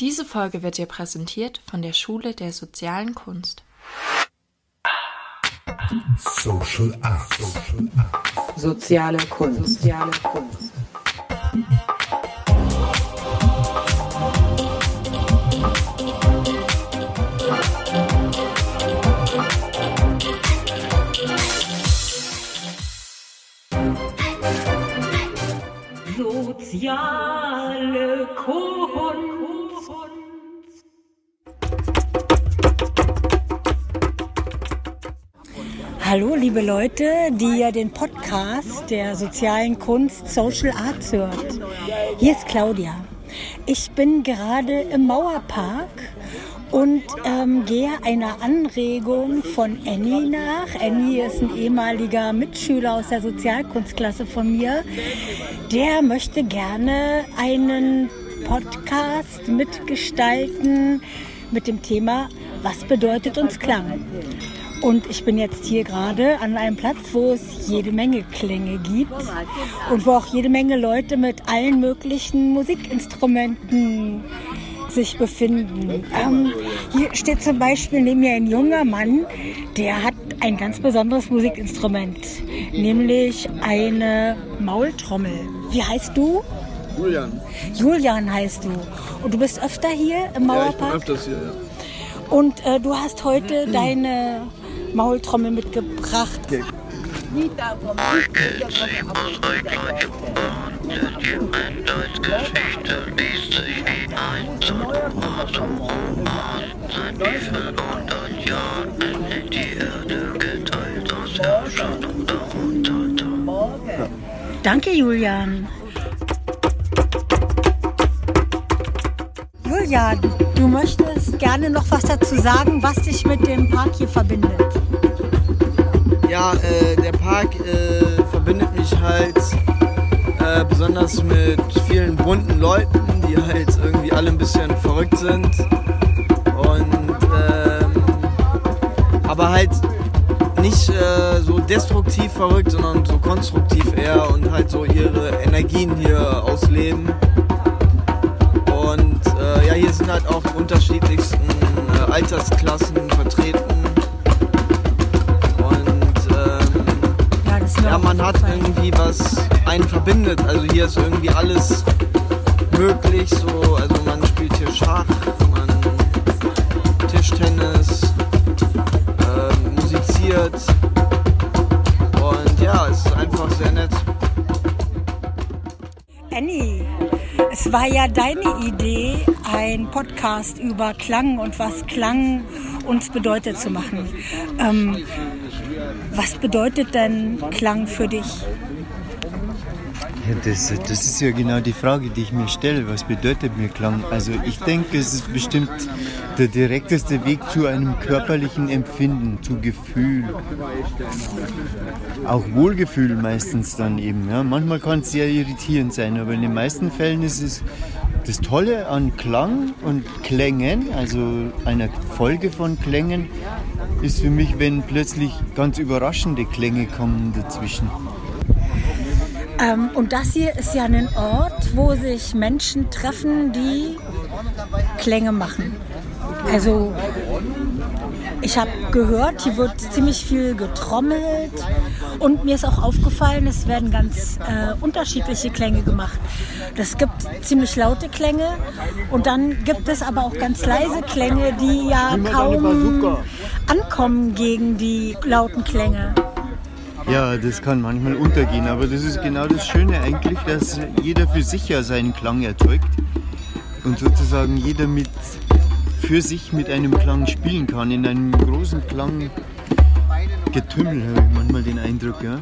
Diese Folge wird dir präsentiert von der Schule der sozialen Kunst. Social Art. Social Art. Soziale Kunst. Soziale Kunst. Soziale Kunst. Hallo, liebe Leute, die ja den Podcast der sozialen Kunst Social Arts hört. Hier ist Claudia. Ich bin gerade im Mauerpark und ähm, gehe einer Anregung von Annie nach. Annie ist ein ehemaliger Mitschüler aus der Sozialkunstklasse von mir. Der möchte gerne einen Podcast mitgestalten mit dem Thema Was bedeutet uns Klang? Und ich bin jetzt hier gerade an einem Platz, wo es jede Menge Klänge gibt und wo auch jede Menge Leute mit allen möglichen Musikinstrumenten sich befinden. Ähm, hier steht zum Beispiel neben mir ein junger Mann, der hat ein ganz besonderes Musikinstrument, nämlich eine Maultrommel. Wie heißt du? Julian. Julian heißt du. Und du bist öfter hier im Mauerpark? Ja, ich bin öfters hier, ja. Und äh, du hast heute deine Maultrommel mitgebracht. Danke, Julian. Julian, du möchtest gerne noch was dazu sagen, was dich mit dem Park hier verbindet. Äh, der Park äh, verbindet mich halt äh, besonders mit vielen bunten Leuten, die halt irgendwie alle ein bisschen verrückt sind. Und ähm, aber halt nicht äh, so destruktiv verrückt, sondern so konstruktiv eher und halt so ihre Energien hier ausleben. Und äh, ja, hier sind halt auch unterschiedlichsten äh, Altersklassen vertreten. Man hat irgendwie was einen verbindet. Also hier ist irgendwie alles möglich. So, also man spielt hier Schach, man Tischtennis, ähm, musiziert. Und ja, es ist einfach sehr nett. Annie, es war ja deine Idee, ein Podcast über Klang und was Klang uns bedeutet zu machen. Ähm, was bedeutet denn Klang für dich? Ja, das, das ist ja genau die Frage, die ich mir stelle. Was bedeutet mir Klang? Also ich denke, es ist bestimmt der direkteste Weg zu einem körperlichen Empfinden, zu Gefühl. Auch Wohlgefühl meistens dann eben. Ja. Manchmal kann es sehr irritierend sein, aber in den meisten Fällen ist es das Tolle an Klang und Klängen, also einer Folge von Klängen, ist für mich, wenn plötzlich ganz überraschende Klänge kommen dazwischen. Ähm, und das hier ist ja ein Ort, wo sich Menschen treffen, die Klänge machen. Also ich habe gehört, hier wird ziemlich viel getrommelt und mir ist auch aufgefallen, es werden ganz äh, unterschiedliche Klänge gemacht. Es gibt ziemlich laute Klänge und dann gibt es aber auch ganz leise Klänge, die ja kaum ankommen gegen die lauten Klänge. Ja, das kann manchmal untergehen, aber das ist genau das Schöne eigentlich, dass jeder für sich ja seinen Klang erzeugt und sozusagen jeder mit für sich mit einem Klang spielen kann, in einem großen Klanggetümmel habe ich manchmal den Eindruck, ja.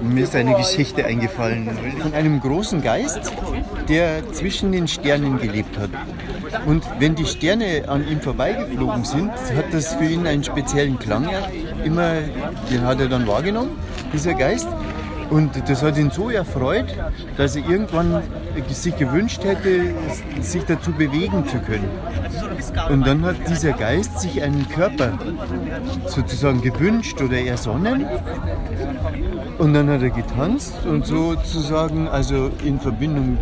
Mir ist eine Geschichte eingefallen von einem großen Geist, der zwischen den Sternen gelebt hat. Und wenn die Sterne an ihm vorbeigeflogen sind, hat das für ihn einen speziellen Klang immer, den hat er dann wahrgenommen, dieser Geist. Und das hat ihn so erfreut, dass er irgendwann sich gewünscht hätte, sich dazu bewegen zu können. Und dann hat dieser Geist sich einen Körper sozusagen gewünscht oder ersonnen. Und dann hat er getanzt und sozusagen, also in Verbindung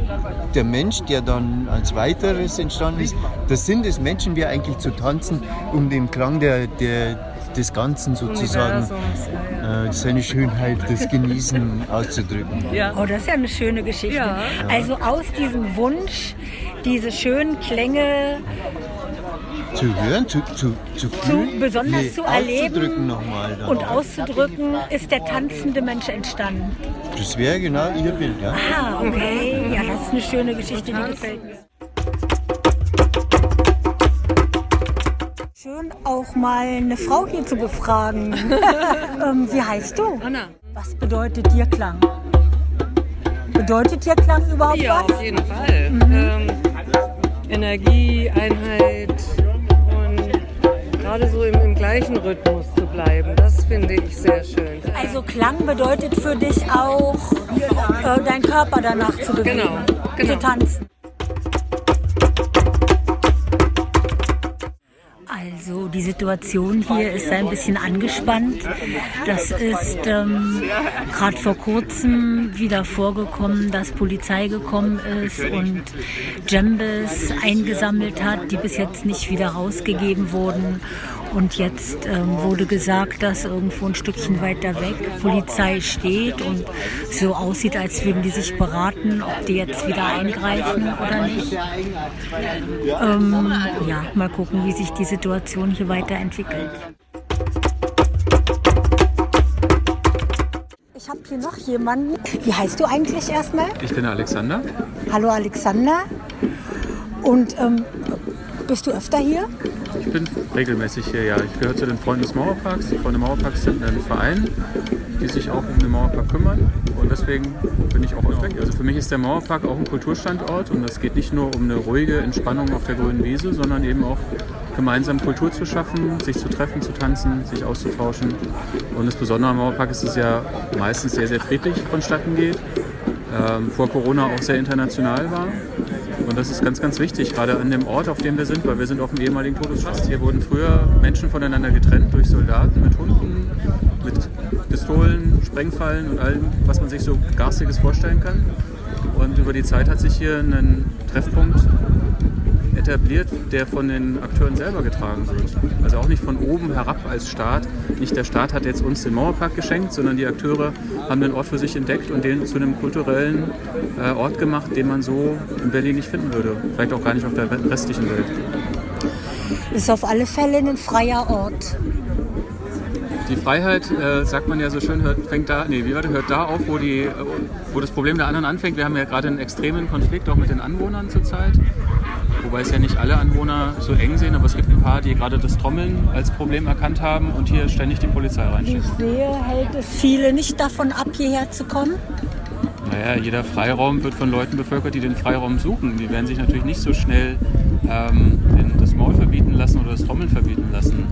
der Mensch, der dann als weiteres entstanden ist, der Sinn des Menschen wäre eigentlich zu tanzen, um den Klang der, der, des Ganzen sozusagen, äh, seine Schönheit, das Genießen auszudrücken. Oh, das ist ja eine schöne Geschichte. Ja. Also aus diesem Wunsch, diese schönen Klänge Zu hören, zu, zu, zu fühlen, besonders zu erleben. Dann. und auszudrücken, ist der tanzende Mensch entstanden. das wäre genau Ihr Bild, ja. Ah, okay. Ja, das ist eine schöne Geschichte, die gefällt mir. Schön auch mal eine Frau hier zu befragen. ähm, wie heißt du? Anna. Was bedeutet dir Klang? Bedeutet dir Klang überhaupt Ja, was? auf jeden Fall. Ähm, Energie, Einheit und gerade so im, im gleichen Rhythmus zu bleiben, das finde ich sehr schön. Also Klang bedeutet für dich auch, äh, deinen Körper danach zu bewegen, Genau, genau. zu tanzen. Also die Situation hier ist ein bisschen angespannt. Das ist ähm, gerade vor kurzem wieder vorgekommen, dass Polizei gekommen ist und Djembes eingesammelt hat, die bis jetzt nicht wieder rausgegeben wurden. Und jetzt ähm, wurde gesagt, dass irgendwo ein Stückchen weiter weg Polizei steht und so aussieht, als würden die sich beraten, ob die jetzt wieder eingreifen oder nicht. Ähm, ja, mal gucken, wie sich die Situation hier weiterentwickelt. Ich habe hier noch jemanden. Wie heißt du eigentlich erstmal? Ich bin Alexander. Hallo Alexander. Und ähm, bist du öfter hier? Ich bin regelmäßig hier, ja. Ich gehöre zu den Freunden des Mauerparks. Die Freunde Mauerparks sind ein Verein, die sich auch um den Mauerpark kümmern. Und deswegen bin ich auch öfter hier. Also für mich ist der Mauerpark auch ein Kulturstandort. Und es geht nicht nur um eine ruhige Entspannung auf der grünen Wiese, sondern eben auch gemeinsam Kultur zu schaffen, sich zu treffen, zu tanzen, sich auszutauschen. Und das Besondere am Mauerpark ist, dass es ja meistens sehr, sehr friedlich vonstatten geht. Ähm, vor Corona auch sehr international war. Und das ist ganz, ganz wichtig, gerade an dem Ort, auf dem wir sind, weil wir sind auf dem ehemaligen Todesschutz. Hier wurden früher Menschen voneinander getrennt durch Soldaten mit Hunden, mit Pistolen, Sprengfallen und allem, was man sich so Garstiges vorstellen kann. Und über die Zeit hat sich hier ein Treffpunkt etabliert, der von den Akteuren selber getragen wird. Also auch nicht von oben herab als Staat. Nicht der Staat hat jetzt uns den Mauerpark geschenkt, sondern die Akteure haben den Ort für sich entdeckt und den zu einem kulturellen äh, Ort gemacht, den man so in Berlin nicht finden würde. Vielleicht auch gar nicht auf der restlichen Welt. Ist auf alle Fälle ein freier Ort. Die Freiheit, äh, sagt man ja so schön, hört, fängt da, nee, wie war das, hört da auf, wo, die, äh, wo das Problem der anderen anfängt. Wir haben ja gerade einen extremen Konflikt auch mit den Anwohnern zurzeit. Wobei es ja nicht alle Anwohner so eng sehen, aber es gibt ein paar, die gerade das Trommeln als Problem erkannt haben und hier ständig die Polizei reinsteckt. ich sehe, hält es viele nicht davon ab, hierher zu kommen. Naja, jeder Freiraum wird von Leuten bevölkert, die den Freiraum suchen. Die werden sich natürlich nicht so schnell ähm, den, das lassen oder das Trommeln verbieten lassen.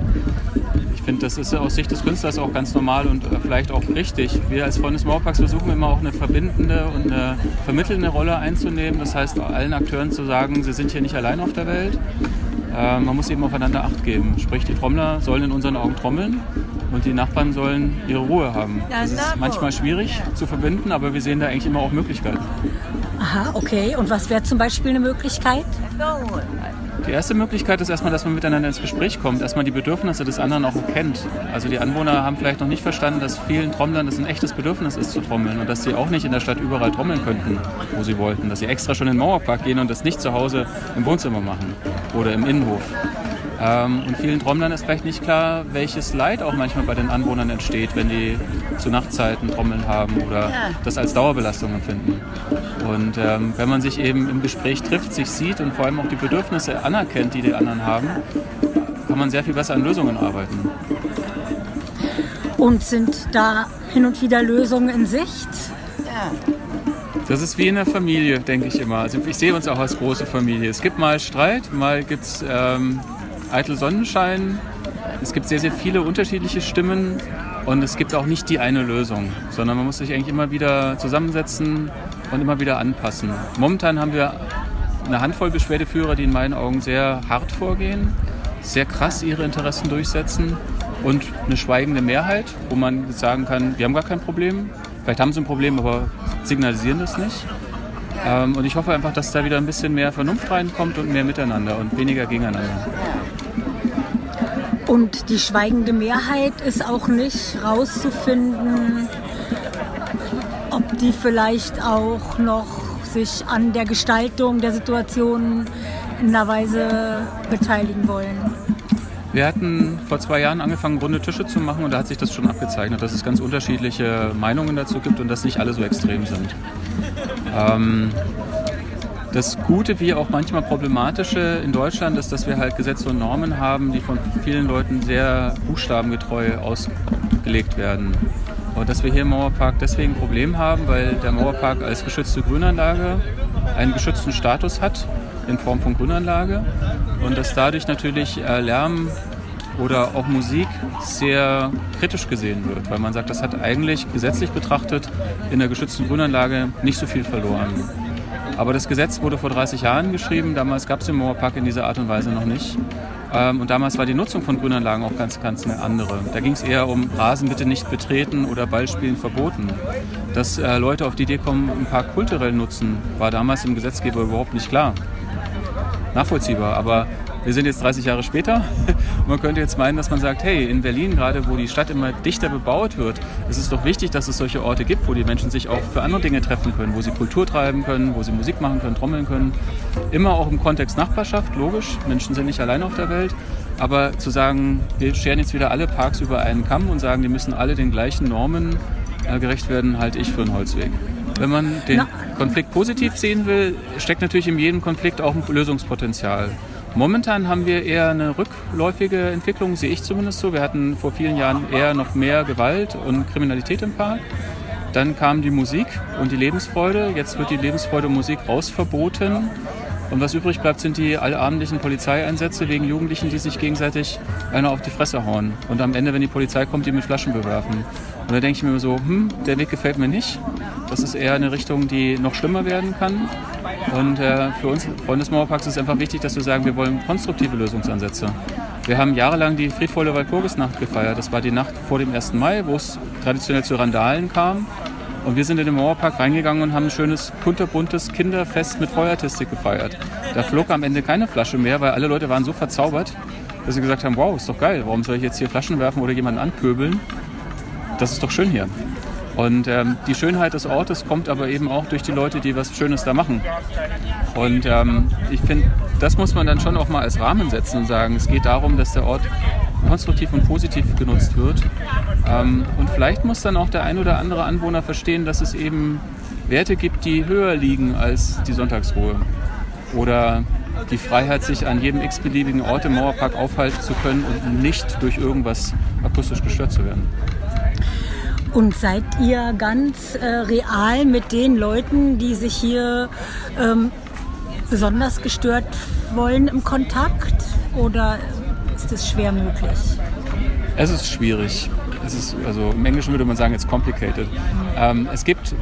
Ich finde, das ist aus Sicht des Künstlers auch ganz normal und äh, vielleicht auch richtig. Wir als Freunde des Mauerparks versuchen immer auch eine verbindende und eine vermittelnde Rolle einzunehmen. Das heißt, allen Akteuren zu sagen, sie sind hier nicht allein auf der Welt. Äh, man muss eben aufeinander Acht geben. Sprich, die Trommler sollen in unseren Augen trommeln und die Nachbarn sollen ihre Ruhe haben. Das ist manchmal schwierig zu verbinden, aber wir sehen da eigentlich immer auch Möglichkeiten. Aha, okay. Und was wäre zum Beispiel eine Möglichkeit? Die erste Möglichkeit ist erstmal, dass man miteinander ins Gespräch kommt, man die Bedürfnisse des anderen auch kennt. Also die Anwohner haben vielleicht noch nicht verstanden, dass vielen Trommlern das ein echtes Bedürfnis ist zu trommeln und dass sie auch nicht in der Stadt überall trommeln könnten, wo sie wollten. Dass sie extra schon in den Mauerpark gehen und das nicht zu Hause im Wohnzimmer machen oder im Innenhof. Ähm, und vielen Trommlern ist vielleicht nicht klar, welches Leid auch manchmal bei den Anwohnern entsteht, wenn die zu Nachtzeiten Trommeln haben oder das als Dauerbelastung empfinden. Und ähm, wenn man sich eben im Gespräch trifft, sich sieht und vor allem auch die Bedürfnisse anerkennt, die die anderen haben, kann man sehr viel besser an Lösungen arbeiten. Und sind da hin und wieder Lösungen in Sicht? Das ist wie in der Familie, denke ich immer. Also ich sehe uns auch als große Familie. Es gibt mal Streit, mal gibt es ähm, eitel Sonnenschein. Es gibt sehr, sehr viele unterschiedliche Stimmen Und es gibt auch nicht die eine Lösung, sondern man muss sich eigentlich immer wieder zusammensetzen und immer wieder anpassen. Momentan haben wir eine Handvoll Beschwerdeführer, die in meinen Augen sehr hart vorgehen, sehr krass ihre Interessen durchsetzen und eine schweigende Mehrheit, wo man sagen kann, wir haben gar kein Problem. Vielleicht haben sie ein Problem, aber signalisieren das nicht. Ähm, und ich hoffe einfach, dass da wieder ein bisschen mehr Vernunft reinkommt und mehr Miteinander und weniger gegeneinander. Und die schweigende Mehrheit ist auch nicht rauszufinden, ob die vielleicht auch noch sich an der Gestaltung der Situation in einer Weise beteiligen wollen. Wir hatten vor zwei Jahren angefangen, runde Tische zu machen und da hat sich das schon abgezeichnet, dass es ganz unterschiedliche Meinungen dazu gibt und dass nicht alle so extrem sind. Ähm, das Gute wie auch manchmal Problematische in Deutschland ist, dass wir halt Gesetze und Normen haben, die von vielen Leuten sehr buchstabengetreu ausgelegt werden. Und dass wir hier im Mauerpark deswegen ein Problem haben, weil der Mauerpark als geschützte Grünanlage einen geschützten Status hat in Form von Grünanlage und dass dadurch natürlich äh, Lärm oder auch Musik sehr kritisch gesehen wird, weil man sagt, das hat eigentlich gesetzlich betrachtet in der geschützten Grünanlage nicht so viel verloren. Aber das Gesetz wurde vor 30 Jahren geschrieben. Damals gab es den Mauerpark in dieser Art und Weise noch nicht. Ähm, und damals war die Nutzung von Grünanlagen auch ganz, ganz eine andere. Da ging es eher um Rasen bitte nicht betreten oder Ballspielen verboten. Dass äh, Leute auf die Idee kommen, einen Park kulturell nutzen, war damals im Gesetzgeber überhaupt nicht klar. Nachvollziehbar, aber wir sind jetzt 30 Jahre später und man könnte jetzt meinen, dass man sagt, hey, in Berlin gerade, wo die Stadt immer dichter bebaut wird, ist es doch wichtig, dass es solche Orte gibt, wo die Menschen sich auch für andere Dinge treffen können, wo sie Kultur treiben können, wo sie Musik machen können, trommeln können. Immer auch im Kontext Nachbarschaft, logisch, Menschen sind nicht allein auf der Welt. Aber zu sagen, wir scheren jetzt wieder alle Parks über einen Kamm und sagen, die müssen alle den gleichen Normen äh, gerecht werden, halte ich für einen Holzweg. Wenn man den Konflikt positiv sehen will, steckt natürlich in jedem Konflikt auch ein Lösungspotenzial. Momentan haben wir eher eine rückläufige Entwicklung, sehe ich zumindest so. Wir hatten vor vielen Jahren eher noch mehr Gewalt und Kriminalität im Park. Dann kam die Musik und die Lebensfreude. Jetzt wird die Lebensfreude und Musik rausverboten. Und was übrig bleibt, sind die allabendlichen Polizeieinsätze wegen Jugendlichen, die sich gegenseitig einer auf die Fresse hauen. Und am Ende, wenn die Polizei kommt, die mit Flaschen bewerfen. Und da denke ich mir so, hm, der Weg gefällt mir nicht. Das ist eher eine Richtung, die noch schlimmer werden kann. Und äh, für uns, Freunde des Mauerparks, ist es einfach wichtig, dass wir sagen, wir wollen konstruktive Lösungsansätze. Wir haben jahrelang die friedvolle Walpurgisnacht gefeiert. Das war die Nacht vor dem 1. Mai, wo es traditionell zu Randalen kam. Und wir sind in den Mauerpark reingegangen und haben ein schönes, kunterbuntes Kinderfest mit Feuertistik gefeiert. Da flog am Ende keine Flasche mehr, weil alle Leute waren so verzaubert, dass sie gesagt haben, wow, ist doch geil, warum soll ich jetzt hier Flaschen werfen oder jemanden anpöbeln? Das ist doch schön hier. Und ähm, die Schönheit des Ortes kommt aber eben auch durch die Leute, die was Schönes da machen. Und ähm, ich finde, das muss man dann schon auch mal als Rahmen setzen und sagen, es geht darum, dass der Ort konstruktiv und positiv genutzt wird. Ähm, und vielleicht muss dann auch der ein oder andere Anwohner verstehen, dass es eben Werte gibt, die höher liegen als die Sonntagsruhe. Oder die Freiheit, sich an jedem x-beliebigen Ort im Mauerpark aufhalten zu können und nicht durch irgendwas akustisch gestört zu werden. Und seid ihr ganz äh, real mit den Leuten, die sich hier ähm, besonders gestört wollen, im Kontakt? Oder ist es schwer möglich? Es ist schwierig. Es ist, also Im Englischen würde man sagen, it's complicated. Ähm, es gibt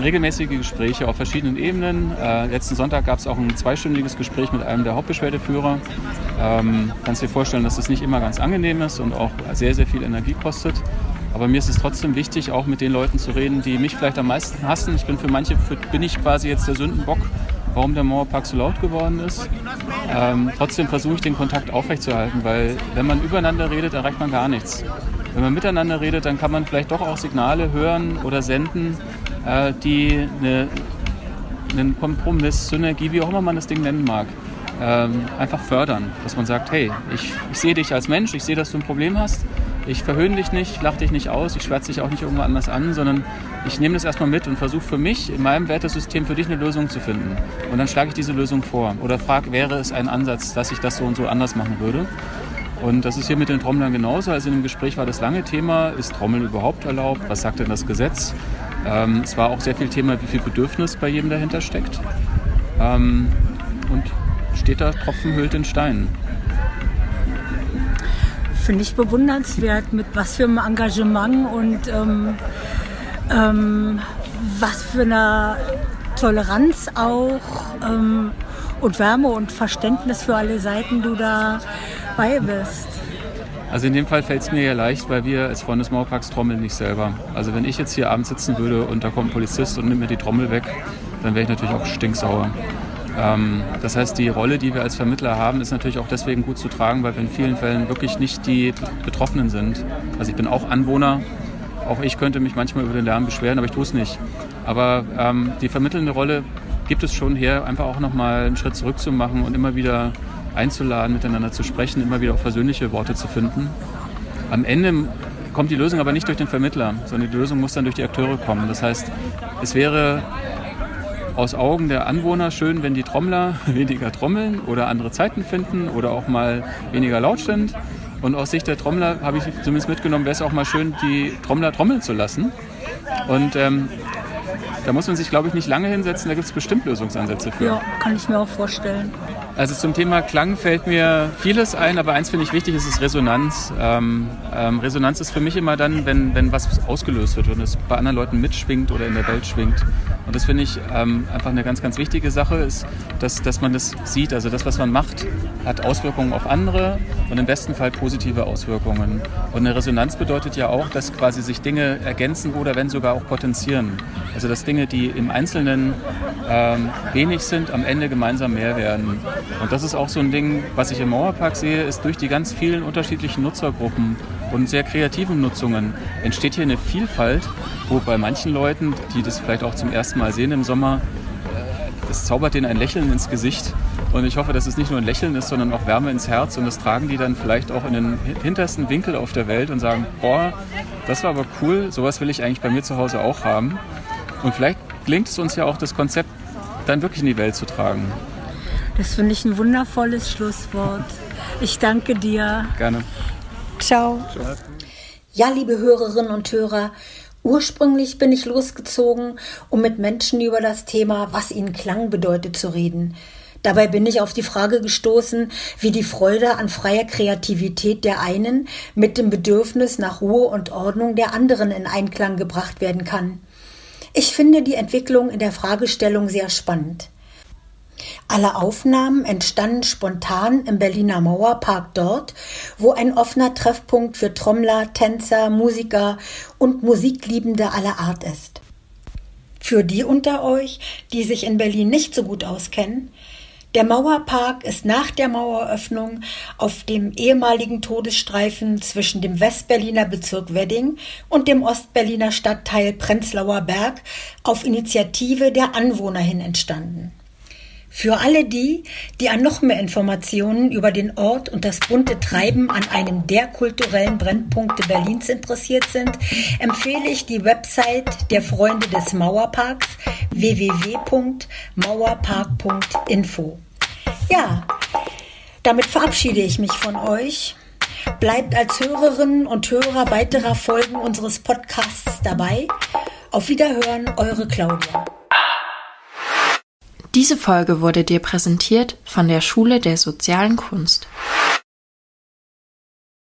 regelmäßige Gespräche auf verschiedenen Ebenen. Äh, letzten Sonntag gab es auch ein zweistündiges Gespräch mit einem der Hauptbeschwerdeführer. Ähm, kannst dir vorstellen, dass das nicht immer ganz angenehm ist und auch sehr, sehr viel Energie kostet. Aber mir ist es trotzdem wichtig, auch mit den Leuten zu reden, die mich vielleicht am meisten hassen. Ich bin für manche für, bin ich quasi jetzt der Sündenbock, warum der Mauerpark so laut geworden ist. Ähm, trotzdem versuche ich den Kontakt aufrechtzuerhalten, weil wenn man übereinander redet, erreicht man gar nichts. Wenn man miteinander redet, dann kann man vielleicht doch auch Signale hören oder senden, äh, die eine, einen Kompromiss, Synergie, wie auch immer man das Ding nennen mag, ähm, einfach fördern. Dass man sagt, hey, ich, ich sehe dich als Mensch, ich sehe, dass du ein Problem hast ich verhöhne dich nicht, lache dich nicht aus, ich schwärze dich auch nicht irgendwo anders an, sondern ich nehme das erstmal mit und versuche für mich in meinem Wertesystem für dich eine Lösung zu finden. Und dann schlage ich diese Lösung vor oder frage, wäre es ein Ansatz, dass ich das so und so anders machen würde. Und das ist hier mit den Trommlern genauso. Also in dem Gespräch war das lange Thema, ist Trommeln überhaupt erlaubt? Was sagt denn das Gesetz? Ähm, es war auch sehr viel Thema, wie viel Bedürfnis bei jedem dahinter steckt. Ähm, und steht da, Tropfen hüllt den Stein finde ich bewundernswert, mit was für einem Engagement und ähm, ähm, was für einer Toleranz auch ähm, und Wärme und Verständnis für alle Seiten du da bei bist. Also in dem Fall fällt es mir ja leicht, weil wir als Freunde des Mauerparks trommeln nicht selber. Also wenn ich jetzt hier abends sitzen würde und da kommt ein Polizist und nimmt mir die Trommel weg, dann wäre ich natürlich auch stinksauer. Ähm, das heißt, die Rolle, die wir als Vermittler haben, ist natürlich auch deswegen gut zu tragen, weil wir in vielen Fällen wirklich nicht die Betroffenen sind. Also ich bin auch Anwohner, auch ich könnte mich manchmal über den Lärm beschweren, aber ich tue es nicht. Aber ähm, die vermittelnde Rolle gibt es schon her, einfach auch nochmal einen Schritt zurück zu machen und immer wieder einzuladen, miteinander zu sprechen, immer wieder auch versöhnliche Worte zu finden. Am Ende kommt die Lösung aber nicht durch den Vermittler, sondern die Lösung muss dann durch die Akteure kommen. Das heißt, es wäre aus Augen der Anwohner schön, wenn die Trommler weniger trommeln oder andere Zeiten finden oder auch mal weniger laut sind. Und aus Sicht der Trommler habe ich zumindest mitgenommen, wäre es auch mal schön, die Trommler trommeln zu lassen. Und ähm, da muss man sich, glaube ich, nicht lange hinsetzen, da gibt es bestimmt Lösungsansätze für. Ja, kann ich mir auch vorstellen. Also zum Thema Klang fällt mir vieles ein, aber eins finde ich wichtig, ist, ist Resonanz. Ähm, ähm, Resonanz ist für mich immer dann, wenn, wenn was ausgelöst wird, wenn es bei anderen Leuten mitschwingt oder in der Welt schwingt. Und das finde ich ähm, einfach eine ganz, ganz wichtige Sache, ist, dass, dass man das sieht. Also das, was man macht, hat Auswirkungen auf andere und im besten Fall positive Auswirkungen. Und eine Resonanz bedeutet ja auch, dass quasi sich Dinge ergänzen oder wenn sogar auch potenzieren. Also dass Dinge, die im Einzelnen ähm, wenig sind, am Ende gemeinsam mehr werden. Und das ist auch so ein Ding, was ich im Mauerpark sehe, ist durch die ganz vielen unterschiedlichen Nutzergruppen und sehr kreativen Nutzungen entsteht hier eine Vielfalt, wo bei manchen Leuten, die das vielleicht auch zum ersten Mal sehen im Sommer, äh, das zaubert denen ein Lächeln ins Gesicht. Und ich hoffe, dass es nicht nur ein Lächeln ist, sondern auch Wärme ins Herz. Und das tragen die dann vielleicht auch in den hintersten Winkel auf der Welt und sagen, boah, das war aber cool, sowas will ich eigentlich bei mir zu Hause auch haben. Und vielleicht gelingt es uns ja auch, das Konzept dann wirklich in die Welt zu tragen. Das finde ich ein wundervolles Schlusswort. Ich danke dir. Gerne. Ciao. Ja, liebe Hörerinnen und Hörer, ursprünglich bin ich losgezogen, um mit Menschen über das Thema, was ihnen Klang bedeutet, zu reden. Dabei bin ich auf die Frage gestoßen, wie die Freude an freier Kreativität der einen mit dem Bedürfnis nach Ruhe und Ordnung der anderen in Einklang gebracht werden kann. Ich finde die Entwicklung in der Fragestellung sehr spannend. Alle Aufnahmen entstanden spontan im Berliner Mauerpark dort, wo ein offener Treffpunkt für Trommler, Tänzer, Musiker und Musikliebende aller Art ist. Für die unter euch, die sich in Berlin nicht so gut auskennen, der Mauerpark ist nach der Maueröffnung auf dem ehemaligen Todesstreifen zwischen dem Westberliner Bezirk Wedding und dem Ostberliner Stadtteil Prenzlauer Berg auf Initiative der Anwohner hin entstanden. Für alle die, die an noch mehr Informationen über den Ort und das bunte Treiben an einem der kulturellen Brennpunkte Berlins interessiert sind, empfehle ich die Website der Freunde des Mauerparks www.mauerpark.info. Ja, damit verabschiede ich mich von euch. Bleibt als Hörerinnen und Hörer weiterer Folgen unseres Podcasts dabei. Auf Wiederhören, eure Claudia. Diese Folge wurde dir präsentiert von der Schule der sozialen Kunst.